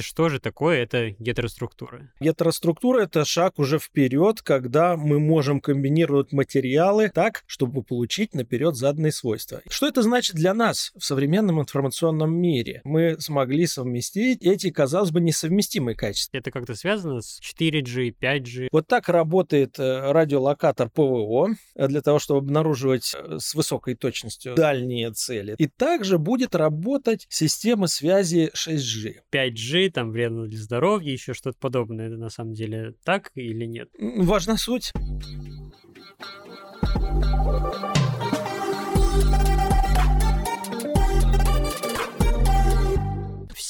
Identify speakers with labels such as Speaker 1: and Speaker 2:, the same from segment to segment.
Speaker 1: Что же такое эта гетероструктура?
Speaker 2: Гетероструктура — это шаг уже вперед, когда мы можем комбинировать материалы так, чтобы получить наперед заданные свойства. Что это значит для нас в современном информационном мире? Мы смогли совместить эти, казалось бы, несовместимые качества.
Speaker 1: Это как-то связано с 4G, 5G?
Speaker 2: Вот так работает э, радиолокатор ПВО э, для того, чтобы обнаруживать э, с высокой точностью дальние цели. И также будет работать система связи 6G.
Speaker 1: 5G там вредно для здоровья, еще что-то подобное. Это на самом деле так или нет?
Speaker 2: Важна суть.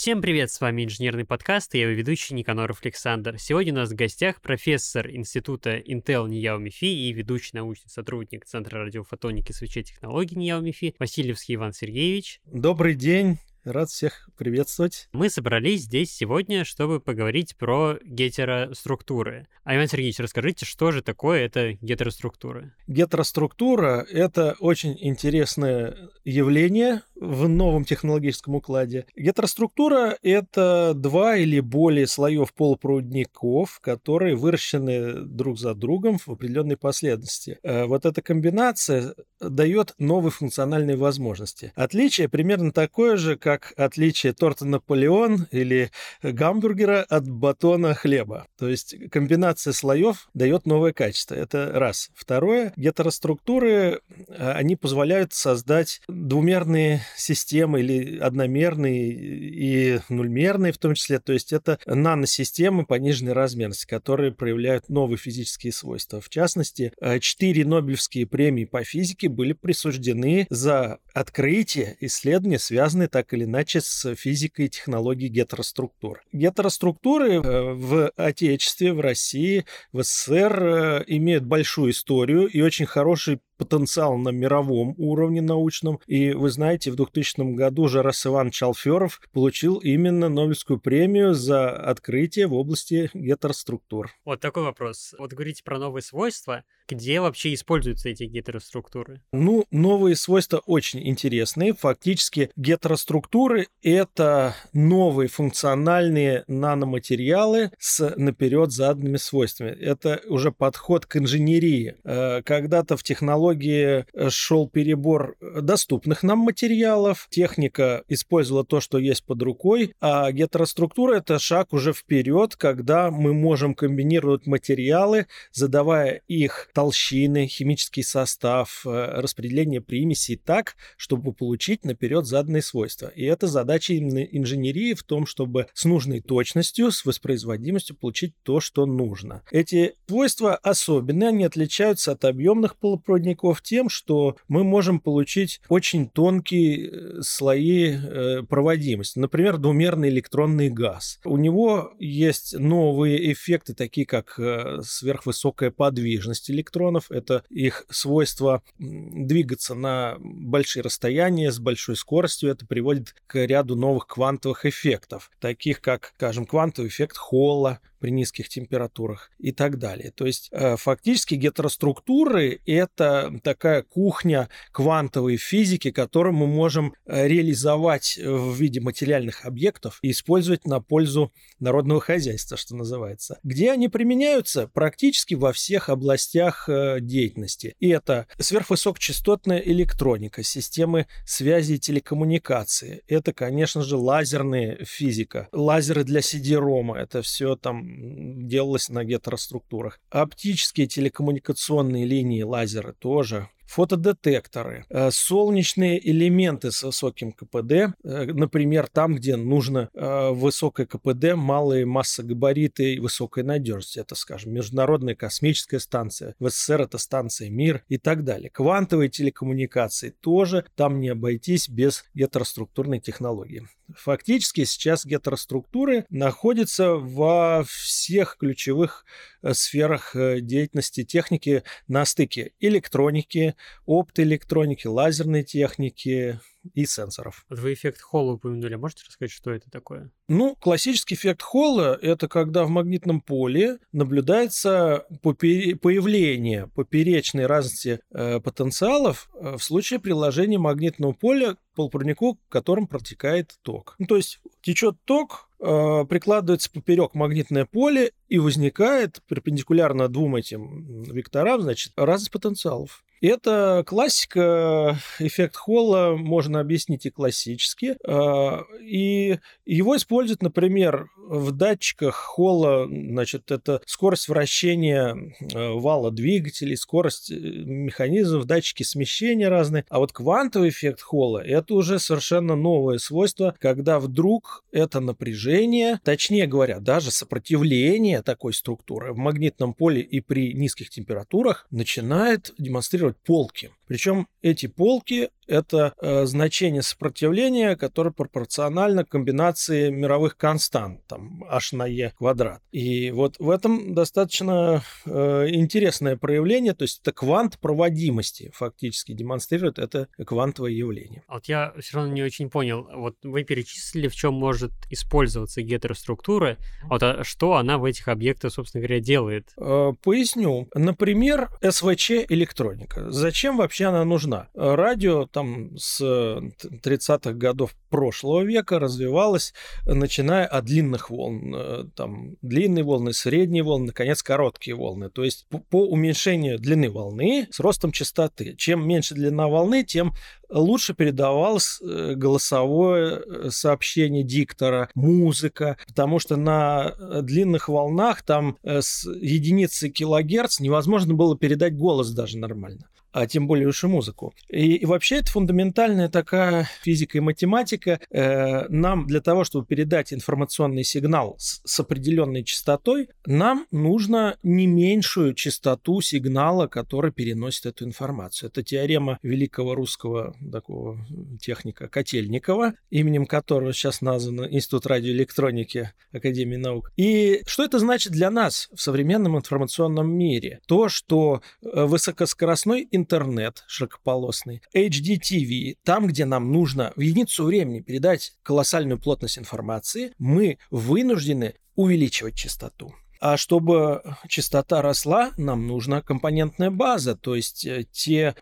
Speaker 1: Всем привет, с вами инженерный подкаст и я его ведущий Никаноров Александр. Сегодня у нас в гостях профессор института Intel Нияо Мифи и ведущий научный сотрудник Центра радиофотоники и свечей технологий Нияо Мифи Васильевский Иван Сергеевич.
Speaker 2: Добрый день. Рад всех приветствовать.
Speaker 1: Мы собрались здесь сегодня, чтобы поговорить про гетероструктуры. А Иван Сергеевич, расскажите, что же такое это гетероструктура?
Speaker 2: Гетероструктура — это очень интересное явление в новом технологическом укладе. Гетероструктура — это два или более слоев полупроводников, которые выращены друг за другом в определенной последовательности. Э, вот эта комбинация дает новые функциональные возможности. Отличие примерно такое же, как отличие торта Наполеон или гамбургера от батона хлеба. То есть комбинация слоев дает новое качество. Это раз. Второе, гетероструктуры, а, они позволяют создать двумерные системы или одномерные и нульмерные в том числе. То есть это наносистемы пониженной размерности, которые проявляют новые физические свойства. В частности, а, четыре Нобелевские премии по физике были присуждены за открытие, исследования, связанные так или иначе с физикой и технологией гетероструктур. Гетероструктуры э, в Отечестве, в России, в СССР э, имеют большую историю и очень хороший потенциал на мировом уровне научном. И вы знаете, в 2000 году Жарас Иван Чалферов получил именно Нобелевскую премию за открытие в области гетероструктур.
Speaker 1: Вот такой вопрос. Вот говорите про новые свойства. Где вообще используются эти гетероструктуры?
Speaker 2: Ну, новые свойства очень интересные. Фактически гетероструктуры — это новые функциональные наноматериалы с наперед заданными свойствами. Это уже подход к инженерии. Э, когда-то в технологии э, шел перебор доступных нам материалов, техника использовала то, что есть под рукой, а гетероструктура — это шаг уже вперед, когда мы можем комбинировать материалы, задавая их толщины, химический состав, э, распределение примесей так, чтобы получить наперед заданные свойства. И это задача инженерии в том, чтобы с нужной точностью, с воспроизводимостью получить то, что нужно. Эти свойства особенные, они отличаются от объемных полупроводников, проводников тем, что мы можем получить очень тонкие э, слои э, проводимости. Например, двумерный электронный газ. У него есть новые эффекты, такие как сверхвысокая подвижность электронов. Это их свойство двигаться на большие расстояния с большой скоростью. Это приводит к ряду новых квантовых эффектов, таких как, скажем, квантовый эффект Холла, при низких температурах и так далее. То есть э, фактически гетероструктуры — это такая кухня квантовой физики, которую мы можем э, реализовать в виде материальных объектов и использовать на пользу народного хозяйства, что называется. Где они применяются? Практически во всех областях э, деятельности. И это сверхвысокочастотная электроника, системы связи и телекоммуникации. Это, конечно же, лазерная физика, лазеры для CD-ROM. Это все там делалось на гетероструктурах. Оптические телекоммуникационные линии лазеры тоже фотодетекторы, э, солнечные элементы с высоким КПД, э, например, там, где нужно э, высокое КПД, малые массогабариты и высокая надежность. Это, скажем, Международная космическая станция, в СССР это станция МИР и так далее. Квантовые телекоммуникации тоже, там не обойтись без гетероструктурной технологии. Фактически сейчас гетероструктуры находятся во всех ключевых сферах деятельности техники на стыке электроники, оптоэлектроники, лазерной техники и сенсоров.
Speaker 1: Вы эффект Холла упомянули. Можете рассказать, что это такое?
Speaker 2: Ну, классический эффект Холла – это когда в магнитном поле наблюдается попер... появление поперечной разности э, потенциалов э, в случае приложения магнитного поля к полупроводнику, которым протекает ток. Ну, то есть течет ток, э, прикладывается поперек магнитное поле и возникает перпендикулярно двум этим векторам, значит, разность потенциалов. Это классика, эффект Холла можно объяснить и классически. А, и его используют, например, в датчиках Холла, значит, это скорость вращения э, вала двигателей, скорость э, механизмов, датчики смещения разные. А вот квантовый эффект Холла – это уже совершенно новое свойство, когда вдруг это напряжение, точнее говоря, даже сопротивление такой структуры в магнитном поле и при низких температурах начинает демонстрировать полки. Причем эти полки – это э, значение сопротивления, которое пропорционально комбинации мировых констант, там, h на e квадрат. И вот в этом достаточно э, интересное проявление, то есть это квант проводимости фактически демонстрирует это квантовое явление.
Speaker 1: А вот я все равно не очень понял, вот вы перечислили, в чем может использоваться гетероструктура, а вот а что она в этих объектах, собственно говоря, делает?
Speaker 2: Э, поясню. Например, СВЧ электроника. Зачем вообще вообще она нужна? Радио там с 30-х годов прошлого века развивалось, начиная от длинных волн. Э, там длинные волны, средние волны, наконец, короткие волны. То есть по уменьшению длины волны с ростом частоты. Чем меньше длина волны, тем лучше передавалось э, голосовое э, сообщение диктора, музыка, потому что на длинных волнах там с единицы килогерц невозможно было передать голос даже нормально а тем более уж и музыку. И, и вообще это фундаментальная такая физика и математика. Э, нам для того, чтобы передать информационный сигнал с, с определенной частотой, нам нужно не меньшую частоту сигнала, который переносит эту информацию. Это теорема великого русского такого техника Котельникова, именем которого сейчас назван Институт радиоэлектроники Академии наук. И что это значит для нас в современном информационном мире? То, что э, высокоскоростной интернет интернет широкополосный, HDTV, там, где нам нужно в единицу времени передать колоссальную плотность информации, мы вынуждены увеличивать частоту. А чтобы частота росла, нам нужна компонентная база, то есть э, те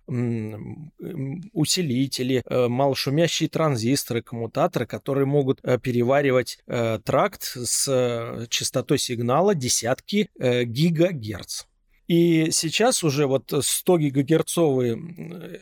Speaker 2: усилители, э, малошумящие транзисторы, коммутаторы, которые могут э, переваривать тракт с частотой сигнала десятки гигагерц. И сейчас уже вот 100 гигагерцовые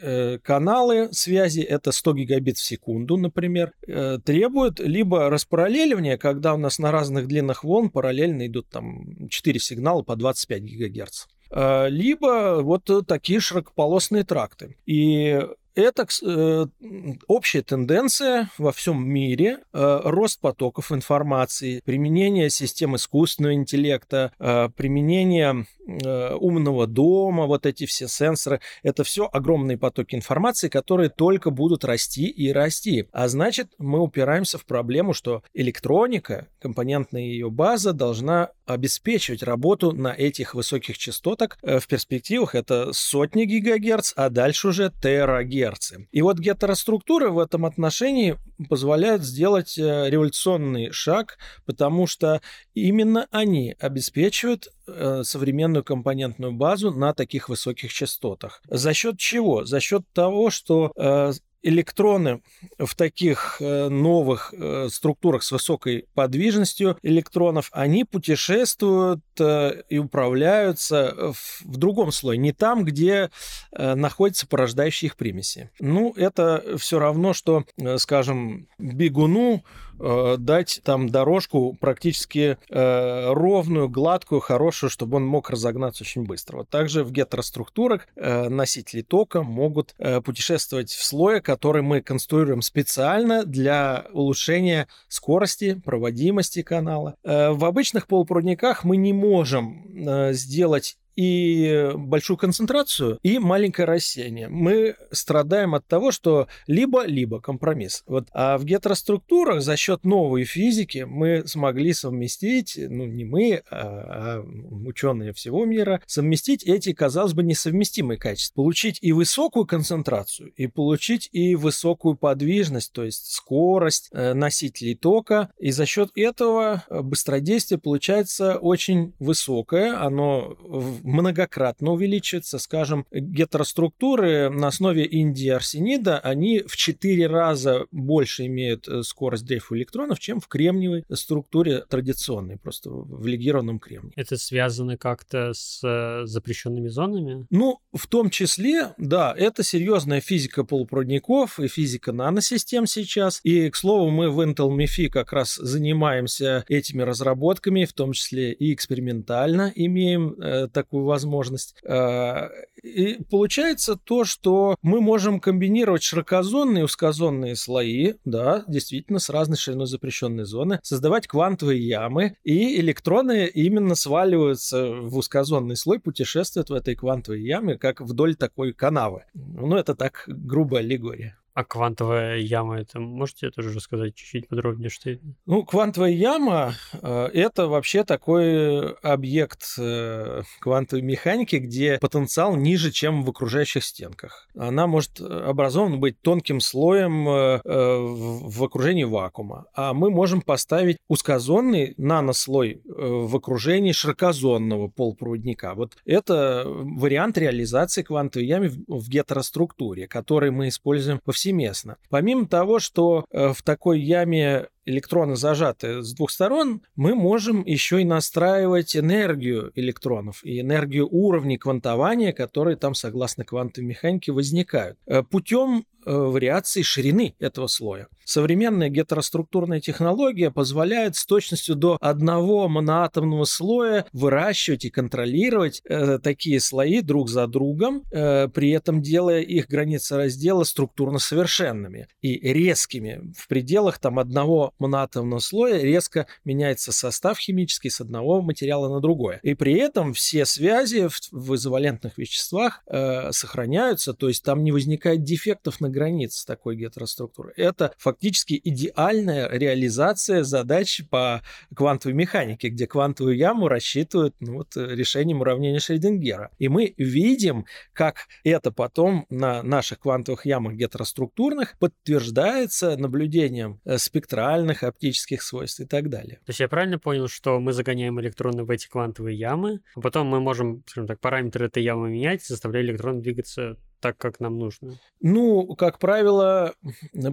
Speaker 2: э, каналы связи, это 100 гигабит в секунду, например, э, требуют либо распараллеливания, когда у нас на разных длинах волн параллельно идут там 4 сигнала по 25 гигагерц э, либо вот такие широкополосные тракты. И это э, общая тенденция во всем мире, э, рост потоков информации, применение систем искусственного интеллекта, э, применение э, умного дома, вот эти все сенсоры, это все огромные потоки информации, которые только будут расти и расти. А значит, мы упираемся в проблему, что электроника, компонентная ее база должна обеспечивать работу на этих высоких частотах. Э, в перспективах это сотни гигагерц, а дальше уже терагерцы. И вот гетероструктуры в этом отношении позволяют сделать э, революционный шаг, потому что именно они обеспечивают э, современную компонентную базу на таких высоких частотах. За счет чего? За счет того, что электроны в таких э, новых э, структурах с высокой подвижностью электронов, они путешествуют э, и управляются в другом слое, не там, где находятся порождающие их примеси. Ну, это все равно, что, скажем, бегуну Э, дать там дорожку практически э, ровную, гладкую, хорошую, чтобы он мог разогнаться очень быстро. Вот также в гетероструктурах э, носители тока могут э, путешествовать в слое, который мы конструируем специально для улучшения скорости, проводимости канала. Э, в обычных полупроводниках мы не можем э, сделать и большую концентрацию, и маленькое рассеяние. Мы страдаем от того, что либо-либо компромисс. Вот. А в гетероструктурах за счет новой физики мы смогли совместить, ну не мы, а, а ученые всего мира, совместить эти, казалось бы, несовместимые качества. Получить и высокую концентрацию, и получить и высокую подвижность, то есть скорость э, носителей тока. И за счет этого быстродействие получается очень высокое. Оно многократно увеличивается. Скажем, гетероструктуры на основе индиарсенида, они в 4 раза больше имеют э, скорость дрейфа электронов, чем в кремниевой структуре традиционной, просто в легированном кремнии.
Speaker 1: Это связано как-то с э, запрещенными зонами?
Speaker 2: Ну, в том числе, да, это серьезная физика полупроводников и физика наносистем сейчас. И, к слову, мы в Intel MIFI как раз занимаемся этими разработками, в том числе и экспериментально имеем э, такую возможность. Э, и получается то, что мы можем комбинировать широкозонные и узкозонные слои, да, действительно, с разной шириной запрещенной зоны, создавать квантовые ямы, и электроны именно сваливаются в узкозонный слой, путешествуют в этой квантовой яме, как вдоль такой канавы. Ну, это так грубая аллегория.
Speaker 1: А квантовая яма, это можете тоже рассказать чуть-чуть подробнее, что это?
Speaker 2: Ну, квантовая яма э, это вообще такой объект э, квантовой механики, где потенциал ниже, чем в окружающих стенках. Она может образована быть тонким слоем э, в окружении вакуума, а мы можем поставить узкозонный нанослой в окружении широкозонного полупроводника. Вот это вариант реализации квантовой ямы в гетероструктуре, который мы используем повсеместно повсеместно. Помимо того, что э, в такой яме электроны зажаты с двух сторон, мы можем еще и настраивать энергию электронов и энергию уровней квантования, которые там, согласно квантовой механике, возникают, э, путем э, вариации ширины этого слоя. Современная гетероструктурная технология позволяет с точностью до одного моноатомного слоя выращивать и контролировать э, такие слои друг за другом, э, при этом делая их границы раздела структурно совершенными и резкими. В пределах там одного моноатомного слоя резко меняется состав химический с одного материала на другое. И при этом все связи в, в изовалентных веществах э, сохраняются, то есть там не возникает дефектов на границе такой гетероструктуры. Это фактически идеальная реализация задач по квантовой механике, где квантовую яму рассчитывают ну, вот, решением уравнения Шрёдингера. И мы видим, как это потом на наших квантовых ямах гетероструктурных подтверждается наблюдением э, спектральных, оптических свойств и так далее.
Speaker 1: То есть я правильно понял, что мы загоняем электроны в эти квантовые ямы, а потом мы можем, скажем так, параметры этой ямы менять, заставляя электрон двигаться так, как нам нужно?
Speaker 2: Ну, как правило,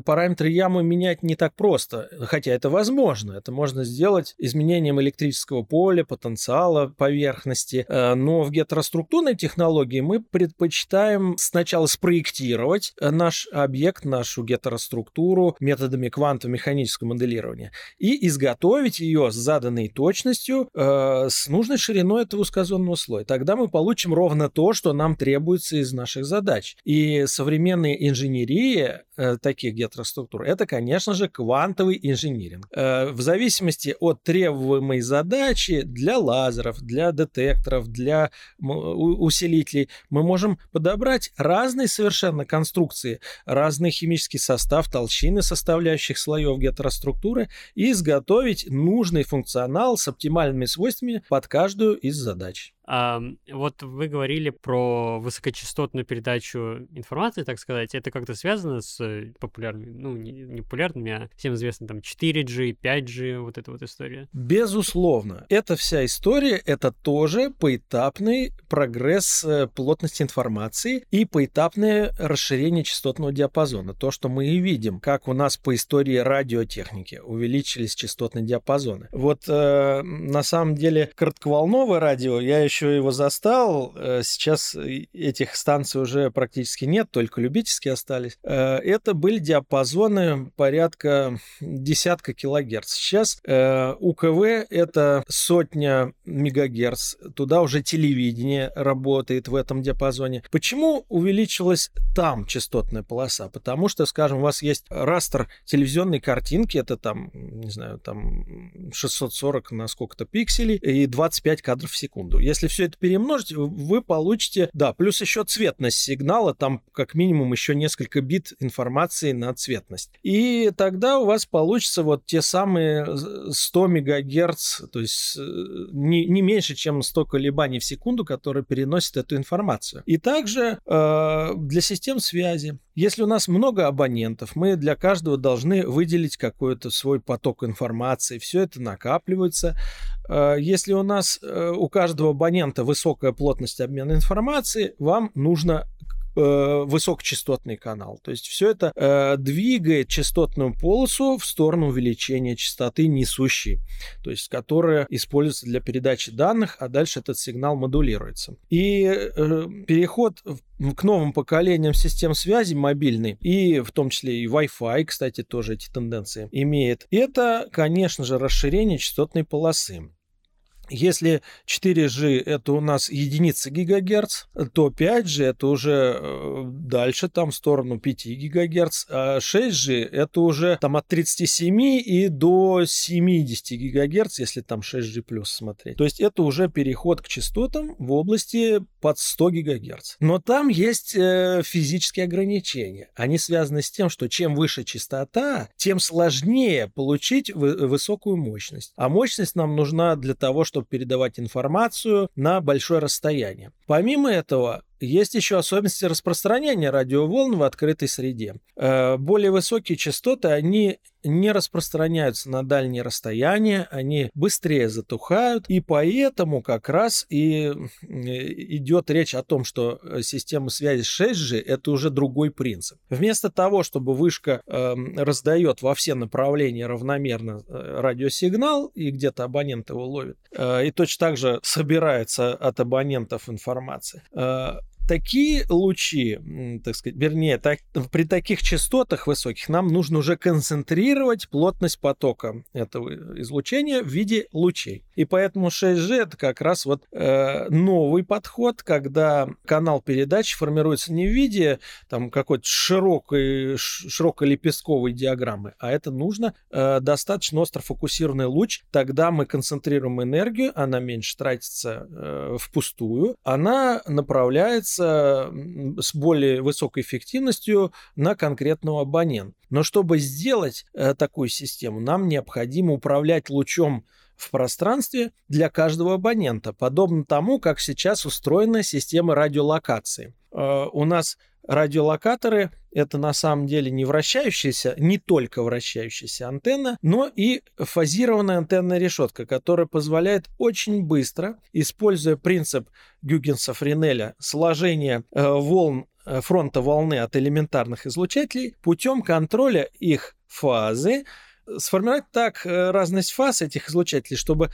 Speaker 2: параметры ямы менять не так просто, хотя это возможно. Это можно сделать изменением электрического поля, потенциала поверхности. Э, но в гетероструктурной технологии мы предпочитаем сначала спроектировать наш объект, нашу гетероструктуру методами квантово-механического моделирования и изготовить ее с заданной точностью э, с нужной шириной этого узкозонного слоя. Тогда мы получим ровно то, что нам требуется из наших задач задач. И современная инженерия э, таких гетероструктур, это, конечно же, квантовый инжиниринг. Э, в зависимости от требуемой задачи для лазеров, для детекторов, для усилителей, мы можем подобрать разные совершенно конструкции, разный химический состав, толщины составляющих слоев гетероструктуры и изготовить нужный функционал с оптимальными свойствами под каждую из задач.
Speaker 1: Вот вы говорили про высокочастотную передачу информации, так сказать. Это как-то связано с э, популярными, ну, не, популярными, а всем известно там 4G, 5G, вот эта вот история?
Speaker 2: Безусловно. Эта вся история — это тоже поэтапный прогресс э, плотности информации и поэтапное расширение частотного диапазона. То, что мы и видим, как у нас по истории радиотехники увеличились частотные диапазоны. Вот э, на самом деле коротковолновое радио я еще еще его застал. Э, сейчас этих станций уже практически нет, только любительские остались. Э, это были диапазоны порядка десятка килогерц. Сейчас э, УКВ это сотня мегагерц. Туда уже телевидение работает в этом диапазоне. Почему увеличилась там частотная полоса? Потому что, скажем, у вас есть растер телевизионной картинки, это там, не знаю, там 640 на сколько-то пикселей и 25 кадров в секунду. Если если все это перемножить, вы получите, да, плюс еще цветность сигнала, там как минимум еще несколько бит информации на цветность. И тогда у вас получится вот те самые 100 мегагерц, то есть э, не, не меньше, чем 100 колебаний в секунду, которые переносят эту информацию. И также э, для систем связи Если у нас много абонентов, мы для каждого должны выделить какой-то свой поток информации. Все это накапливается. Э, если у нас э, у каждого абонента высокая плотность обмена информацией, вам нужно э, высокочастотный канал. То есть все это двигает частотную полосу в сторону увеличения частоты несущей, то есть которая используется для передачи данных, а дальше этот сигнал модулируется. И э, переход к новым поколениям систем связи мобильной, и в том числе и Wi-Fi, кстати, тоже эти тенденции имеет, это, конечно же, расширение частотной полосы. Если 4G это у нас единица гигагерц, то 5G это уже э, дальше, там в сторону 5 гигагерц, а 6G это уже там от 37 и до 70 гигагерц, если там 6G плюс смотреть. То есть это уже переход к частотам в области под 100 гигагерц. Но там есть э, физические ограничения. Они связаны с тем, что чем выше частота, тем сложнее получить высокую мощность. А мощность нам нужна для того, чтобы чтобы передавать информацию на большое расстояние. Помимо этого, есть еще особенности распространения радиоволн в открытой среде. Э, более высокие частоты, они не распространяются на дальние расстояния, они быстрее затухают, и поэтому как раз и идет речь о том, что система связи 6G это уже другой принцип. Вместо того, чтобы вышка э, раздает во все направления равномерно э, радиосигнал, и где-то абонент его ловит, э, и точно так же собирается от абонентов информация, э, такие лучи, так сказать, вернее, так, при таких частотах высоких нам нужно уже концентрировать плотность потока этого излучения в виде лучей. И поэтому 6G это как раз вот э, новый подход, когда канал передачи формируется не в виде там какой-то широкой, широкой лепестковой диаграммы, а это нужно э, достаточно остро фокусированный луч. Тогда мы концентрируем энергию, она меньше тратится э, впустую, она направляется с более высокой эффективностью на конкретного абонента. Но чтобы сделать э, такую систему, нам необходимо управлять лучом в пространстве для каждого абонента, подобно тому, как сейчас устроена система радиолокации. Э, у нас радиолокаторы — это на самом деле не вращающаяся, не только вращающаяся антенна, но и фазированная антенная решетка, которая позволяет очень быстро, используя принцип Гюгенса-Френеля, сложение э, волн э, фронта волны от элементарных излучателей путем контроля их фазы, сформировать так э, разность фаз этих излучателей, чтобы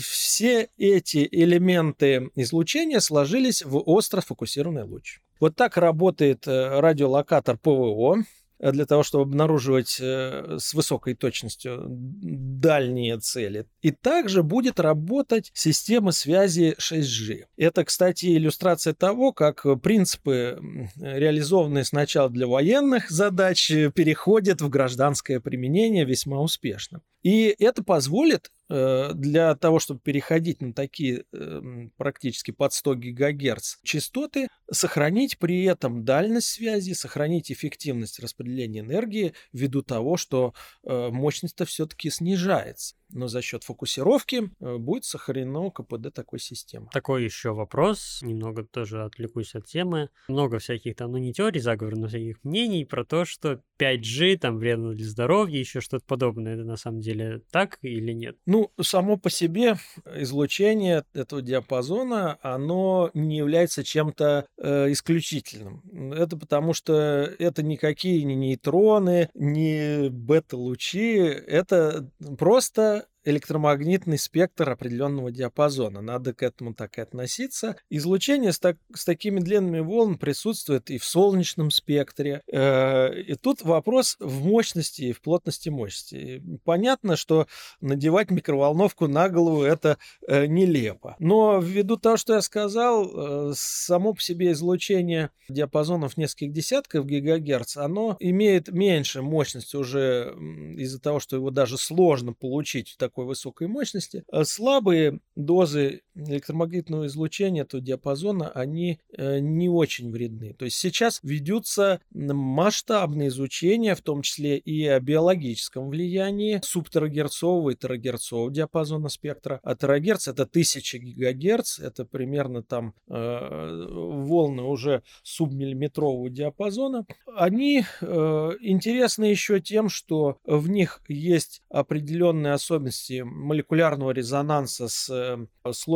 Speaker 2: все эти элементы излучения сложились в остро сфокусированный луч. Вот так работает э, радиолокатор ПВО э, для того, чтобы обнаруживать э, с высокой точностью дальние цели. И также будет работать система связи 6G. Это, кстати, иллюстрация того, как принципы, реализованные сначала для военных задач, переходят в гражданское применение весьма успешно. И это позволит для того, чтобы переходить на такие эм, практически под 100 ГГц частоты, сохранить при этом дальность связи, сохранить эффективность распределения энергии ввиду того, что э, мощность-то все-таки снижается но за счет фокусировки э, будет сохранено КПД такой системы.
Speaker 1: Такой еще вопрос, немного тоже отвлекусь от темы. Много всяких там, ну не теорий заговора, но всяких мнений про то, что 5G там вредно для здоровья, еще что-то подобное. Это на самом деле так или нет?
Speaker 2: Ну, само по себе излучение этого диапазона, оно не является чем-то э, исключительным. Это потому что это никакие не нейтроны, не бета-лучи, это просто электромагнитный спектр определенного диапазона. Надо к этому так и относиться. Излучение с, так, с такими длинными волнами присутствует и в солнечном спектре. Э, и тут вопрос в мощности и в плотности мощности. Понятно, что надевать микроволновку на голову это э, нелепо. Но ввиду того, что я сказал, э, само по себе излучение диапазонов нескольких десятков гигагерц, оно имеет меньше мощности уже из-за того, что его даже сложно получить в такой высокой мощности. А слабые дозы электромагнитного излучения этого диапазона, они э, не очень вредны. То есть сейчас ведутся масштабные изучения, в том числе и о биологическом влиянии субтерагерцового и терагерцового диапазона спектра. А терагерц это 1000 гигагерц, это примерно там э, волны уже субмиллиметрового диапазона. Они э, интересны еще тем, что в них есть определенные особенности молекулярного резонанса с э,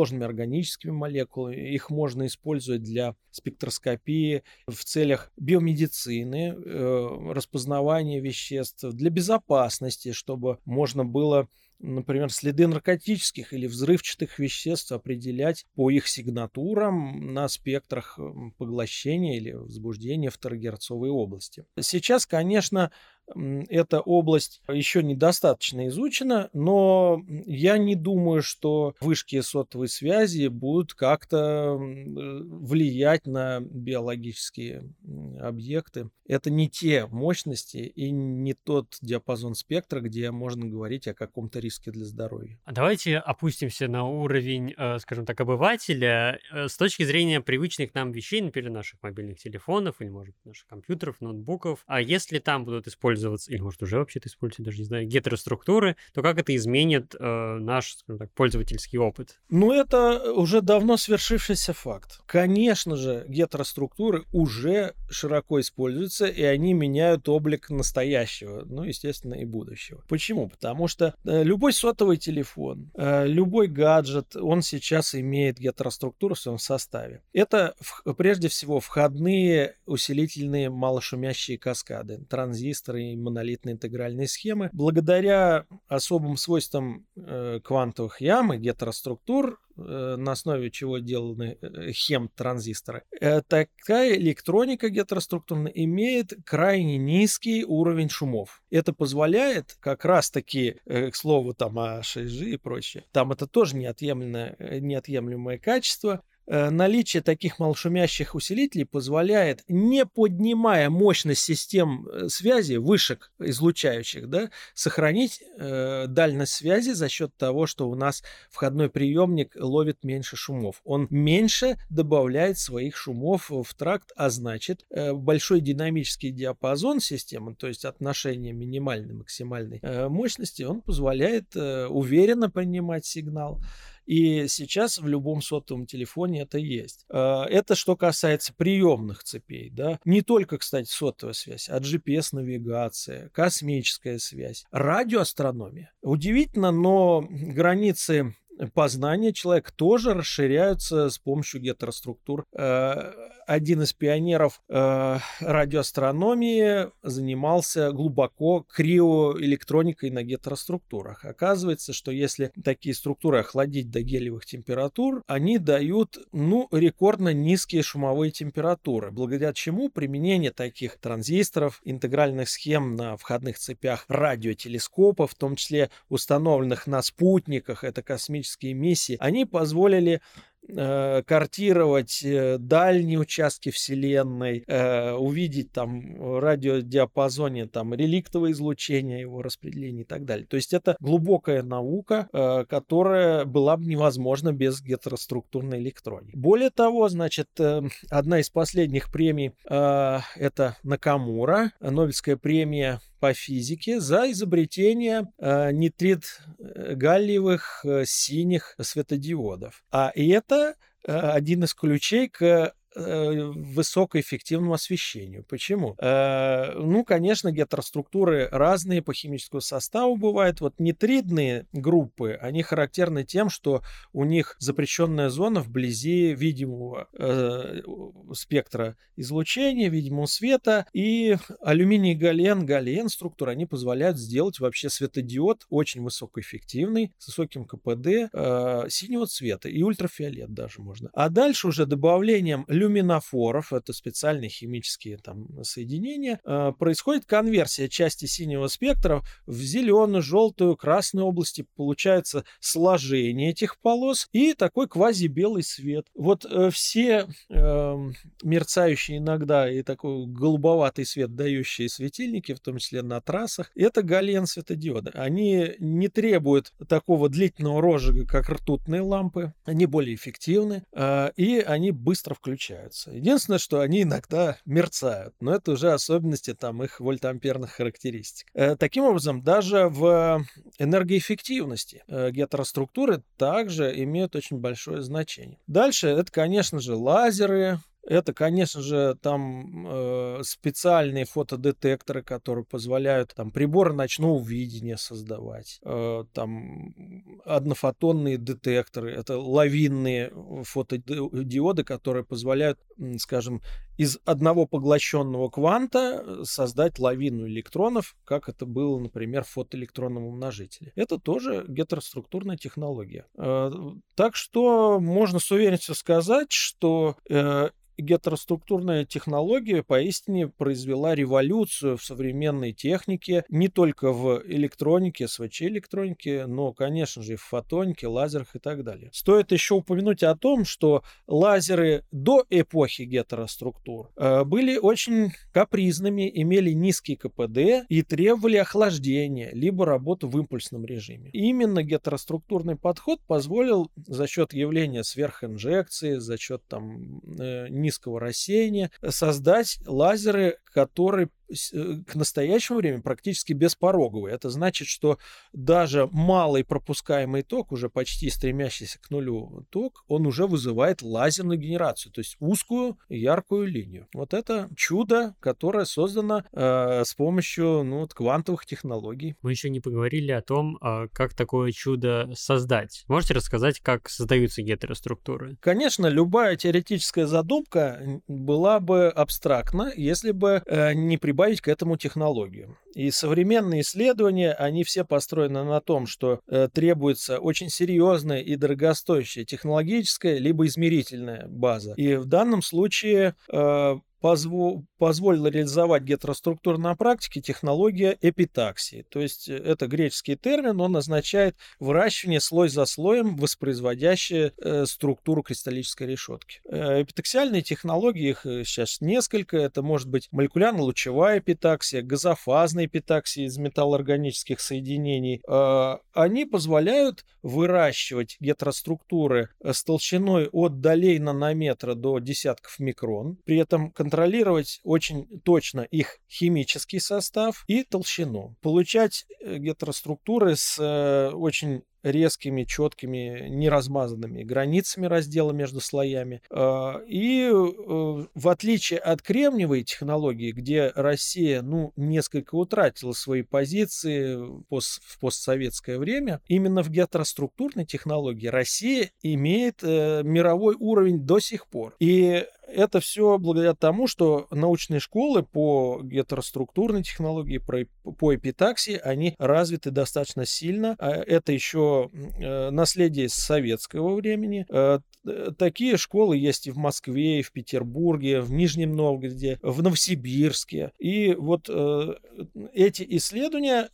Speaker 2: сложными органическими молекулами. Их можно использовать для спектроскопии в целях биомедицины, э, распознавания веществ, для безопасности, чтобы можно было например, следы наркотических или взрывчатых веществ определять по их сигнатурам на спектрах поглощения или возбуждения в терагерцовой области. Сейчас, конечно, эта область еще недостаточно изучена, но я не думаю, что вышки сотовой связи будут как-то влиять на биологические объекты. Это не те мощности и не тот диапазон спектра, где можно говорить о каком-то риске для здоровья.
Speaker 1: А давайте опустимся на уровень, э, скажем так, обывателя э, с точки зрения привычных нам вещей, например, наших мобильных телефонов или, может быть, наших компьютеров, ноутбуков. А если там будут использовать использоваться, или может уже вообще-то используете, даже не знаю, гетероструктуры, то как это изменит э, наш, скажем так, пользовательский опыт?
Speaker 2: Ну, это уже давно свершившийся факт. Конечно же, гетероструктуры уже широко используются, и они меняют облик настоящего, ну, естественно, и будущего. Почему? Потому что э, любой сотовый телефон, э, любой гаджет, он сейчас имеет гетероструктуру в своем составе. Это в, прежде всего входные усилительные малошумящие каскады, транзисторы монолитной интегральной схемы. Благодаря особым свойствам э, квантовых ям и гетероструктур, э, на основе чего сделаны э, хем-транзисторы, э, такая электроника гетероструктурная имеет крайне низкий уровень шумов. Это позволяет как раз-таки, э, к слову, там о 6G и прочее, там это тоже неотъемлемое, э, неотъемлемое качество, наличие таких малошумящих усилителей позволяет, не поднимая мощность систем э, связи, вышек излучающих, да, сохранить э, дальность связи за счет того, что у нас входной приемник ловит меньше шумов. Он меньше добавляет своих шумов в тракт, а значит э, большой динамический диапазон системы, то есть отношение минимальной максимальной э, мощности, он позволяет э, уверенно принимать сигнал. И сейчас в любом сотовом телефоне это есть. А, это что касается приемных цепей. Да? Не только, кстати, сотовая связь, а GPS-навигация, космическая связь, радиоастрономия. Удивительно, но границы познания человека тоже расширяются с помощью гетероструктур. Э, один из пионеров э, радиоастрономии занимался глубоко криоэлектроникой на гетероструктурах. Оказывается, что если такие структуры охладить до гелевых температур, они дают ну, рекордно низкие шумовые температуры, благодаря чему применение таких транзисторов, интегральных схем на входных цепях радиотелескопов, в том числе установленных на спутниках, это космические миссии, они позволили э, картировать э, дальние участки Вселенной, э, увидеть там в радиодиапазоне там реликтовое излучение, его распределение и так далее. То есть это глубокая наука, которая была бы невозможна без гетероструктурной электроники. Более того, значит, одна из последних премий это Накамура, Нобелевская премия по физике за изобретение э, нитрид э, галлиевых э, синих светодиодов. А это э, один из ключей к высокоэффективному освещению. Почему? Э, ну, конечно, гетероструктуры разные по химическому составу бывают. Вот нитридные группы, они характерны тем, что у них запрещенная зона вблизи видимого э, спектра излучения, видимого света, и алюминий гален, гален структура, они позволяют сделать вообще светодиод очень высокоэффективный, с высоким КПД, э, синего цвета и ультрафиолет даже можно. А дальше уже добавлением люминесцентных люминофоров, это специальные химические там соединения, э, происходит конверсия части синего спектра в зеленую, желтую, красную области. Получается сложение этих полос и такой квази-белый свет. Вот э, все э, мерцающие иногда и такой голубоватый свет дающие светильники, в том числе на трассах, это гален светодиоды. Они не требуют такого длительного розжига, как ртутные лампы. Они более эффективны, э, и они быстро включаются. Единственное, что они иногда мерцают, но это уже особенности там их вольтамперных характеристик. Э, таким образом, даже в энергоэффективности э, гетероструктуры также имеют очень большое значение. Дальше это, конечно же, лазеры, это, конечно же, там э, специальные фотодетекторы, которые позволяют там приборы ночного видения создавать. Э, там однофотонные детекторы, это лавинные фотодиоды, которые позволяют, скажем, из одного поглощенного кванта создать лавину электронов, как это было, например, в фотоэлектронном умножителе. Это тоже гетероструктурная технология. Э, так что можно с уверенностью сказать, что э, гетероструктурная технология поистине произвела революцию в современной технике, не только в электронике, СВЧ-электронике, но, конечно же, и в фотонике, лазерах и так далее. Стоит еще упомянуть о том, что лазеры до эпохи гетероструктур э, были очень капризными, имели низкий КПД и требовали охлаждения, либо работы в импульсном режиме. Именно гетероструктурный подход позволил за счет явления сверхинжекции, за счет там, э, низкого рассеяния, создать лазеры, которые к настоящему времени практически беспороговый. Это значит, что даже малый пропускаемый ток, уже почти стремящийся к нулю ток, он уже вызывает лазерную генерацию, то есть узкую яркую линию. Вот это чудо, которое создано э, с помощью ну, вот, квантовых технологий.
Speaker 1: Мы еще не поговорили о том, э, как такое чудо создать. Можете рассказать, как создаются гетероструктуры?
Speaker 2: Конечно, любая теоретическая задумка была бы абстрактна, если бы э, не при прибавить к этому технологию. И современные исследования, они все построены на том, что э, требуется очень серьезная и дорогостоящая технологическая либо измерительная база. И в данном случае э, позво позволила реализовать гетероструктуру на практике технология эпитаксии. То есть э, это греческий термин, он означает выращивание слой за слоем, воспроизводящее э, структуру кристаллической решетки. Э, эпитаксиальные технологии, их сейчас несколько. Это может быть молекулярно-лучевая эпитаксия, газофазная эпитаксия из металлоорганических соединений. Они позволяют выращивать гетероструктуры с толщиной от долей нанометра до десятков микрон. При этом контролировать очень точно их химический состав и толщину. Получать э, гетероструктуры с э, очень резкими, четкими, неразмазанными границами раздела между слоями. А, и э, в отличие от кремниевой технологии, где Россия, ну, несколько утратила свои позиции в постсоветское время, именно в гетероструктурной технологии Россия имеет э, мировой уровень до сих пор. И это все благодаря тому, что научные школы по гетероструктурной технологии, по эпитаксии, они развиты достаточно сильно. А это еще э, наследие советского времени. Э, такие школы есть и в Москве, и в Петербурге, в Нижнем Новгороде, в Новосибирске. И вот э, эти исследования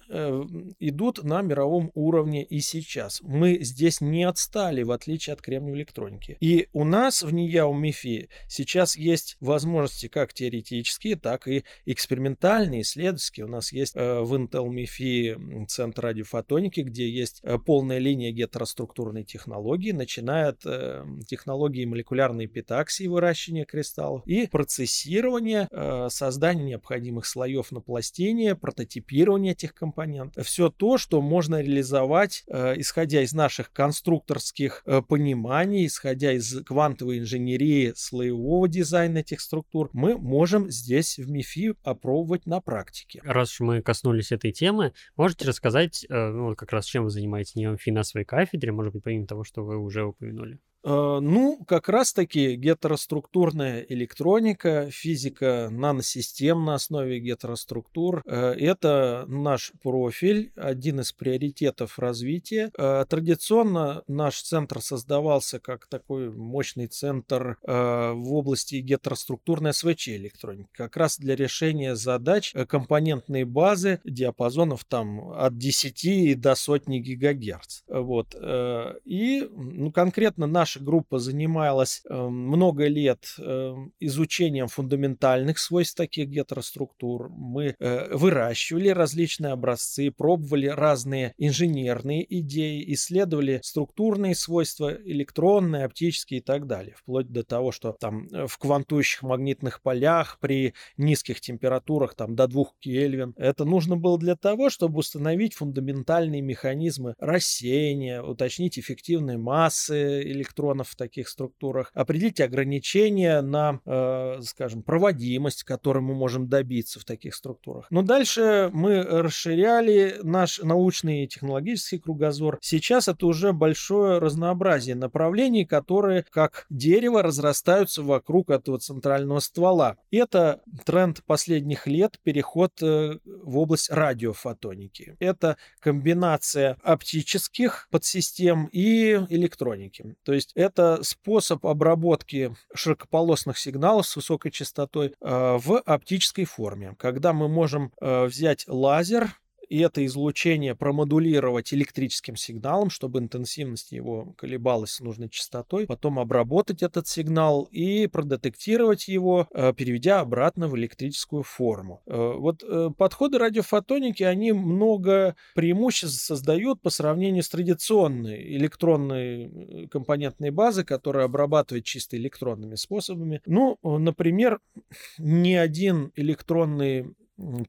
Speaker 2: идут на мировом уровне и сейчас. Мы здесь не отстали, в отличие от кремниевой электроники. И у нас в НИЯУ МИФИ сейчас есть возможности как теоретические, так и экспериментальные, исследовательские. У нас есть э, в Intel MIFI центр радиофотоники, где есть э, полная линия гетероструктурной технологии, начиная от э, технологии молекулярной эпитаксии выращивания кристаллов и процессирования, создания необходимых слоев на пластине, прототипирования этих компонентов. Все то, что можно реализовать, исходя из наших конструкторских пониманий, исходя из квантовой инженерии слоевого цифрового дизайна этих структур мы можем здесь в МИФИ опробовать на практике.
Speaker 1: Раз уж мы коснулись этой темы, можете рассказать, э, ну, как раз чем вы занимаетесь не в МФИ на своей кафедре, может быть, помимо того, что вы уже упомянули?
Speaker 2: Э, ну, как раз-таки гетероструктурная электроника, физика наносистем на основе гетероструктур – это наш профиль, один из приоритетов развития. Традиционно наш центр создавался как такой мощный центр в области гетероструктурной СВЧ электроники, как раз для решения задач компонентной базы диапазонов там от 10 до сотни гигагерц. Вот. Э, и ну, конкретно наша группа занималась э, много лет э, изучением фундаментальных свойств таких гетероструктур. Мы выращивали различные образцы, пробовали разные инженерные идеи, исследовали структурные свойства, электронные, оптические и так далее. Вплоть до того, что там в квантующих магнитных полях при низких температурах там до 2 Кельвин. Это нужно было для того, чтобы установить фундаментальные механизмы рассеяния, уточнить эффективные массы электронов в таких структурах, определить ограничения на, э, скажем, проводимость, которой мы можем добиться в таких структурах. Но дальше мы расширяли наш научный и технологический кругозор. Сейчас это уже большое разнообразие направлений, которые как дерево разрастаются вокруг этого центрального ствола. Это тренд последних лет, переход э, в область радиофотоники. Это комбинация оптических подсистем и электроники. То есть это способ обработки широкополосных сигналов с высокой частотой э, в оптической форме, когда мы можем э, взять лазер, и это излучение промодулировать электрическим сигналом, чтобы интенсивность его колебалась с нужной частотой, потом обработать этот сигнал и продетектировать его, э, переведя обратно в электрическую форму. Э, вот э, подходы радиофотоники, они много преимуществ создают по сравнению с традиционной электронной компонентной базой, которая обрабатывает чисто электронными способами. Ну, например, ни один электронный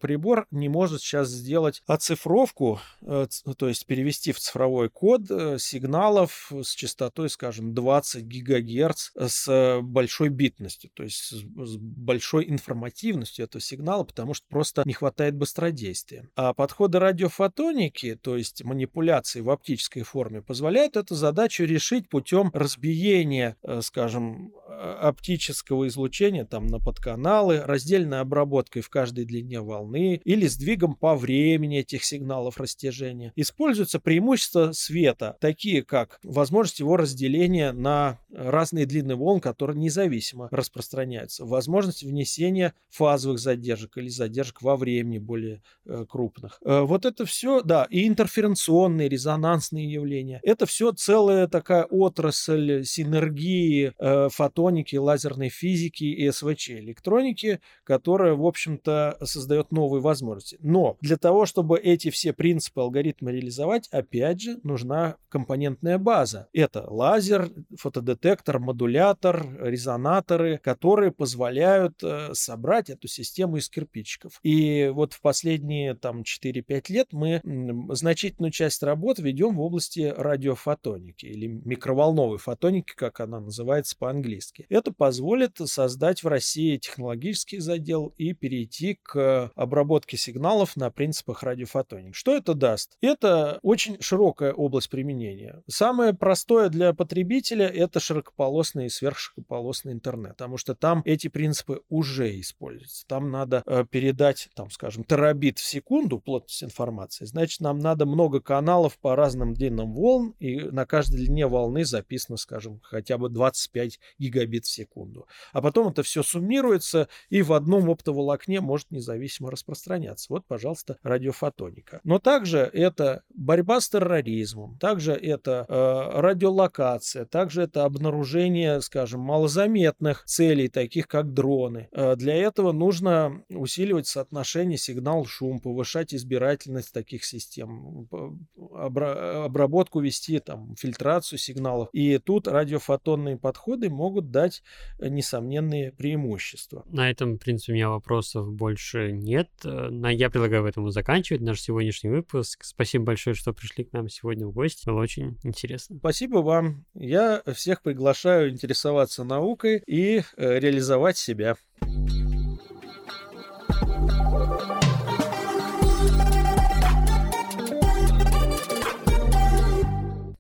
Speaker 2: прибор не может сейчас сделать оцифровку, э, то есть перевести в цифровой код э, сигналов с частотой, скажем, 20 гигагерц с большой битностью, то есть с большой информативностью этого сигнала, потому что просто не хватает быстродействия. А подходы радиофотоники, то есть манипуляции в оптической форме, позволяют эту задачу решить путем разбиения, э, скажем, оптического излучения там на подканалы, раздельной обработкой в каждой длине волны или сдвигом по времени этих сигналов растяжения. Используются преимущества света, такие как возможность его разделения на разные длины волн, которые независимо распространяются, возможность внесения фазовых задержек или задержек во времени более э, крупных. Э, вот это все, да, и интерференционные, резонансные явления. Это все целая такая отрасль синергии э, фотоники, лазерной физики и СВЧ электроники, которая, в общем-то, создает создает новые возможности. Но для того, чтобы эти все принципы алгоритма реализовать, опять же, нужна компонентная база. Это лазер, фотодетектор, модулятор, резонаторы, которые позволяют э, собрать эту систему из кирпичиков. И вот в последние там 4-5 лет мы значительную часть работ ведем в области радиофотоники или микроволновой фотоники, как она называется по-английски. Это позволит создать в России технологический задел и перейти к обработки сигналов на принципах радиофотоники. Что это даст? Это очень широкая область применения. Самое простое для потребителя это широкополосный и сверхширокополосный интернет, потому что там эти принципы уже используются. Там надо э, передать, там, скажем, терабит в секунду плотность информации. Значит, нам надо много каналов по разным длинам волн, и на каждой длине волны записано, скажем, хотя бы 25 гигабит в секунду. А потом это все суммируется, и в одном оптоволокне может независимо независимо распространяться. Вот, пожалуйста, радиофотоника. Но также это борьба с терроризмом, также это э, радиолокация, также это обнаружение, скажем, малозаметных целей, таких как дроны. Э, для этого нужно усиливать соотношение сигнал-шум, повышать избирательность таких систем, обра- обработку вести, там, фильтрацию сигналов. И тут радиофотонные подходы могут дать несомненные преимущества.
Speaker 1: На этом, в принципе, у меня вопросов больше нет. Э, я предлагаю в этом заканчивать наш сегодняшний выпуск. Спасибо большое, что пришли к нам сегодня в гости. Было очень интересно.
Speaker 2: Спасибо вам. Я всех приглашаю интересоваться наукой и э, реализовать себя.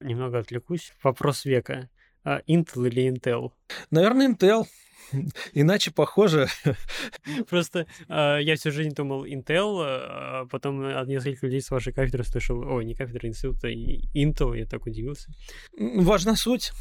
Speaker 1: Немного отвлекусь. Вопрос века. А, Intel или Intel?
Speaker 2: Наверное, Intel. Иначе похоже.
Speaker 1: Просто э, я всю жизнь думал Intel, а потом от нескольких людей с вашей кафедры слышал, ой, не кафедра института, Intel, я так удивился.
Speaker 2: Важна суть.